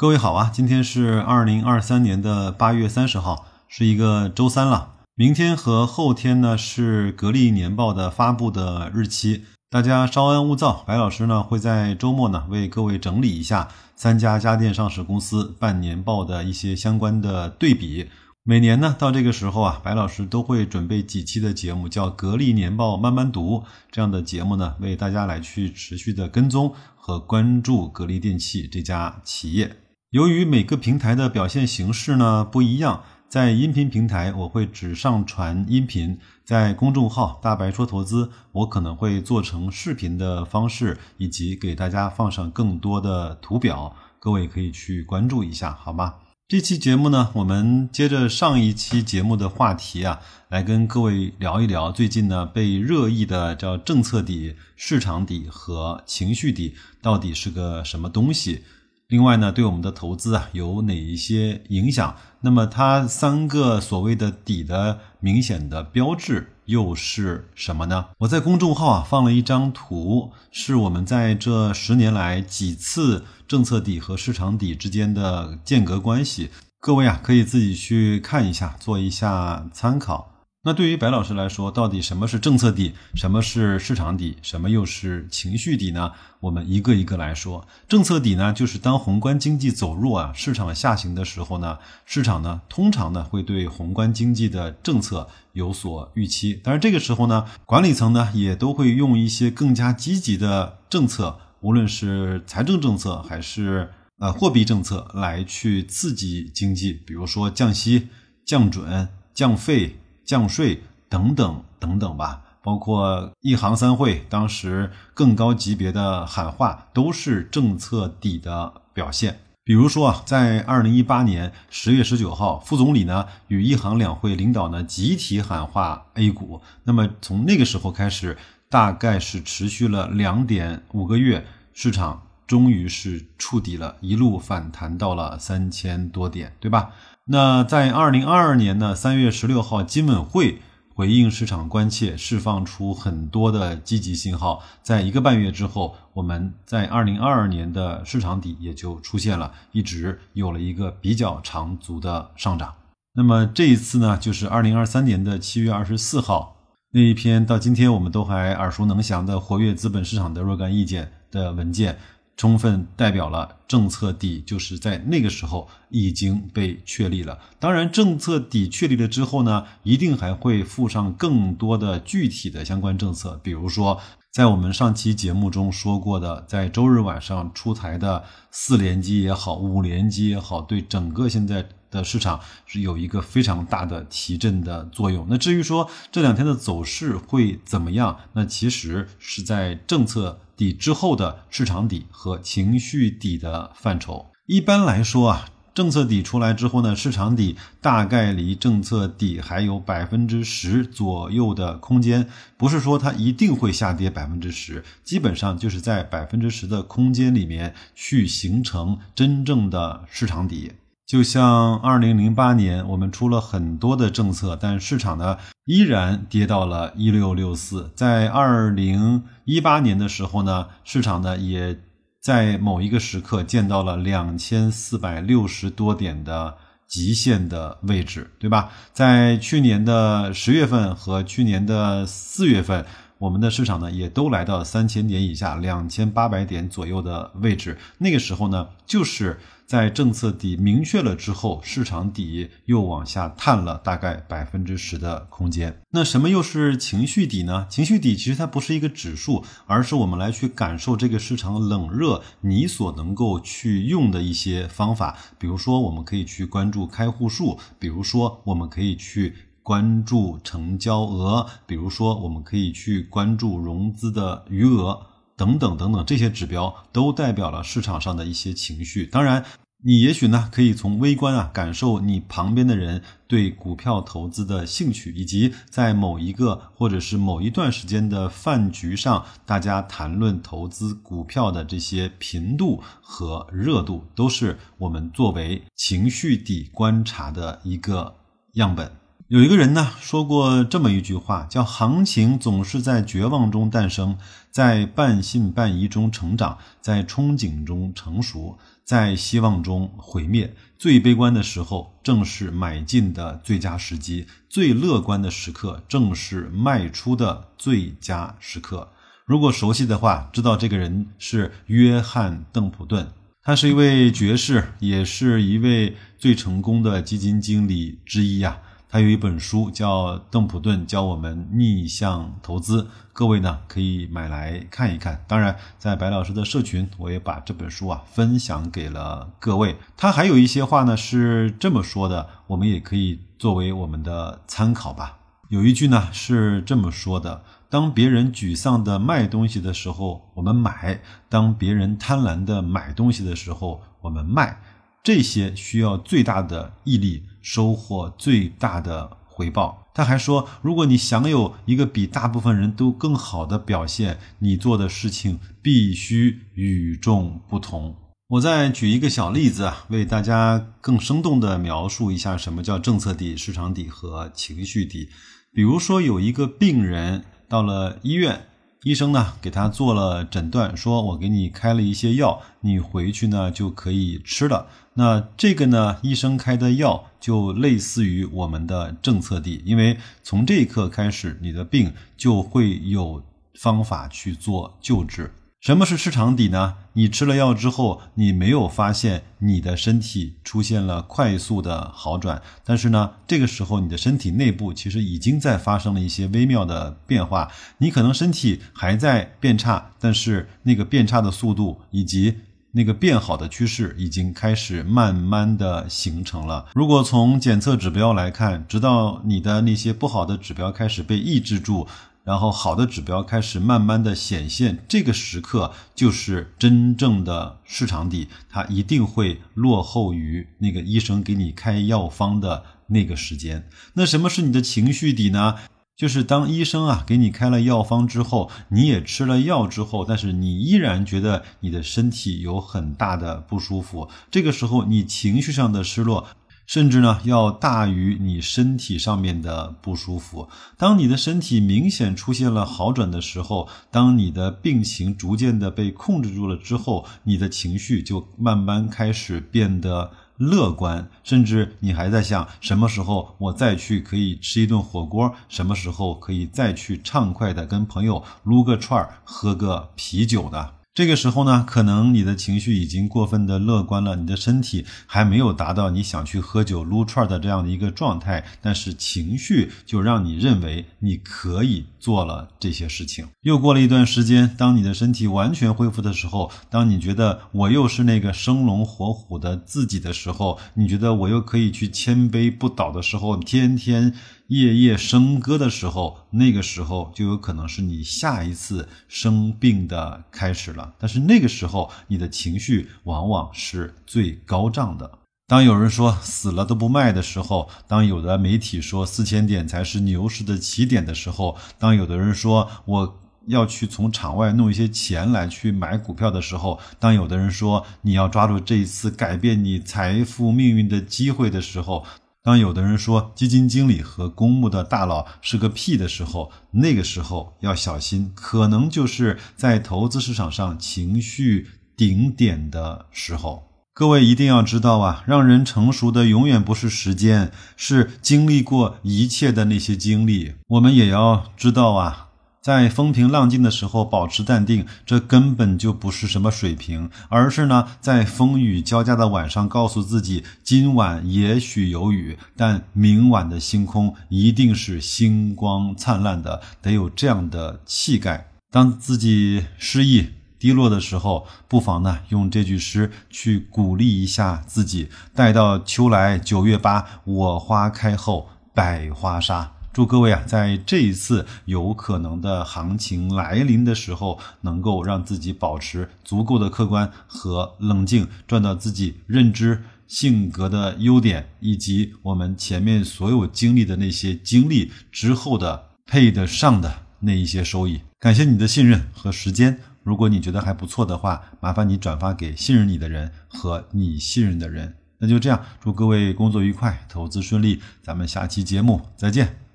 各位好啊，今天是二零二三年的八月三十号，是一个周三了。明天和后天呢是格力年报的发布的日期，大家稍安勿躁。白老师呢会在周末呢为各位整理一下三家家电上市公司半年报的一些相关的对比。每年呢到这个时候啊，白老师都会准备几期的节目，叫《格力年报慢慢读》这样的节目呢，为大家来去持续的跟踪和关注格力电器这家企业。由于每个平台的表现形式呢不一样，在音频平台我会只上传音频，在公众号“大白说投资”我可能会做成视频的方式，以及给大家放上更多的图表，各位可以去关注一下，好吗？这期节目呢，我们接着上一期节目的话题啊，来跟各位聊一聊最近呢被热议的叫政策底、市场底和情绪底到底是个什么东西。另外呢，对我们的投资啊有哪一些影响？那么它三个所谓的底的明显的标志又是什么呢？我在公众号啊放了一张图，是我们在这十年来几次政策底和市场底之间的间隔关系，各位啊可以自己去看一下，做一下参考。那对于白老师来说，到底什么是政策底，什么是市场底，什么又是情绪底呢？我们一个一个来说。政策底呢，就是当宏观经济走弱啊，市场下行的时候呢，市场呢通常呢会对宏观经济的政策有所预期。但是这个时候呢，管理层呢也都会用一些更加积极的政策，无论是财政政策还是呃货币政策来去刺激经济，比如说降息、降准、降费。降税等等等等吧，包括一行三会当时更高级别的喊话，都是政策底的表现。比如说啊，在二零一八年十月十九号，副总理呢与一行两会领导呢集体喊话 A 股，那么从那个时候开始，大概是持续了两点五个月，市场终于是触底了，一路反弹到了三千多点，对吧？那在二零二二年呢，三月十六号，金稳会回应市场关切，释放出很多的积极信号。在一个半月之后，我们在二零二二年的市场底也就出现了，一直有了一个比较长足的上涨。那么这一次呢，就是二零二三年的七月二十四号那一篇，到今天我们都还耳熟能详的活跃资本市场的若干意见的文件。充分代表了政策底，就是在那个时候已经被确立了。当然，政策底确立了之后呢，一定还会附上更多的具体的相关政策。比如说，在我们上期节目中说过的，在周日晚上出台的四连击也好，五连击也好，对整个现在的市场是有一个非常大的提振的作用。那至于说这两天的走势会怎么样，那其实是在政策。底之后的市场底和情绪底的范畴，一般来说啊，政策底出来之后呢，市场底大概离政策底还有百分之十左右的空间，不是说它一定会下跌百分之十，基本上就是在百分之十的空间里面去形成真正的市场底。就像二零零八年，我们出了很多的政策，但市场呢依然跌到了一六六四。在二零一八年的时候呢，市场呢也在某一个时刻见到了两千四百六十多点的极限的位置，对吧？在去年的十月份和去年的四月份，我们的市场呢也都来到三千点以下，两千八百点左右的位置。那个时候呢，就是。在政策底明确了之后，市场底又往下探了大概百分之十的空间。那什么又是情绪底呢？情绪底其实它不是一个指数，而是我们来去感受这个市场冷热，你所能够去用的一些方法。比如说，我们可以去关注开户数；比如说，我们可以去关注成交额；比如说，我们可以去关注融资的余额。等等等等，这些指标都代表了市场上的一些情绪。当然，你也许呢可以从微观啊感受你旁边的人对股票投资的兴趣，以及在某一个或者是某一段时间的饭局上，大家谈论投资股票的这些频度和热度，都是我们作为情绪底观察的一个样本。有一个人呢说过这么一句话，叫“行情总是在绝望中诞生，在半信半疑中成长，在憧憬中成熟，在希望中毁灭。最悲观的时候，正是买进的最佳时机；最乐观的时刻，正是卖出的最佳时刻。如果熟悉的话，知道这个人是约翰·邓普顿，他是一位爵士，也是一位最成功的基金经理之一呀。他有一本书叫《邓普顿教我们逆向投资》，各位呢可以买来看一看。当然，在白老师的社群，我也把这本书啊分享给了各位。他还有一些话呢是这么说的，我们也可以作为我们的参考吧。有一句呢是这么说的：当别人沮丧的卖东西的时候，我们买；当别人贪婪的买东西的时候，我们卖。这些需要最大的毅力，收获最大的回报。他还说，如果你想有一个比大部分人都更好的表现，你做的事情必须与众不同。我再举一个小例子啊，为大家更生动地描述一下什么叫政策底、市场底和情绪底。比如说，有一个病人到了医院。医生呢给他做了诊断，说我给你开了一些药，你回去呢就可以吃了。那这个呢，医生开的药就类似于我们的政策地，因为从这一刻开始，你的病就会有方法去做救治。什么是市场底呢？你吃了药之后，你没有发现你的身体出现了快速的好转，但是呢，这个时候你的身体内部其实已经在发生了一些微妙的变化。你可能身体还在变差，但是那个变差的速度以及那个变好的趋势已经开始慢慢的形成了。如果从检测指标来看，直到你的那些不好的指标开始被抑制住。然后好的指标开始慢慢的显现，这个时刻就是真正的市场底，它一定会落后于那个医生给你开药方的那个时间。那什么是你的情绪底呢？就是当医生啊给你开了药方之后，你也吃了药之后，但是你依然觉得你的身体有很大的不舒服，这个时候你情绪上的失落。甚至呢，要大于你身体上面的不舒服。当你的身体明显出现了好转的时候，当你的病情逐渐的被控制住了之后，你的情绪就慢慢开始变得乐观。甚至你还在想，什么时候我再去可以吃一顿火锅？什么时候可以再去畅快的跟朋友撸个串儿、喝个啤酒呢？这个时候呢，可能你的情绪已经过分的乐观了，你的身体还没有达到你想去喝酒撸串的这样的一个状态，但是情绪就让你认为你可以做了这些事情。又过了一段时间，当你的身体完全恢复的时候，当你觉得我又是那个生龙活虎的自己的时候，你觉得我又可以去千杯不倒的时候，天天。夜夜笙歌的时候，那个时候就有可能是你下一次生病的开始了。但是那个时候，你的情绪往往是最高涨的。当有人说死了都不卖的时候，当有的媒体说四千点才是牛市的起点的时候，当有的人说我要去从场外弄一些钱来去买股票的时候，当有的人说你要抓住这一次改变你财富命运的机会的时候。当有的人说基金经理和公募的大佬是个屁的时候，那个时候要小心，可能就是在投资市场上情绪顶点的时候。各位一定要知道啊，让人成熟的永远不是时间，是经历过一切的那些经历。我们也要知道啊。在风平浪静的时候保持淡定，这根本就不是什么水平，而是呢，在风雨交加的晚上，告诉自己今晚也许有雨，但明晚的星空一定是星光灿烂的，得有这样的气概。当自己失意低落的时候，不妨呢用这句诗去鼓励一下自己。待到秋来九月八，我花开后百花杀。祝各位啊，在这一次有可能的行情来临的时候，能够让自己保持足够的客观和冷静，赚到自己认知、性格的优点，以及我们前面所有经历的那些经历之后的配得上的那一些收益。感谢你的信任和时间。如果你觉得还不错的话，麻烦你转发给信任你的人和你信任的人。那就这样，祝各位工作愉快，投资顺利。咱们下期节目再见。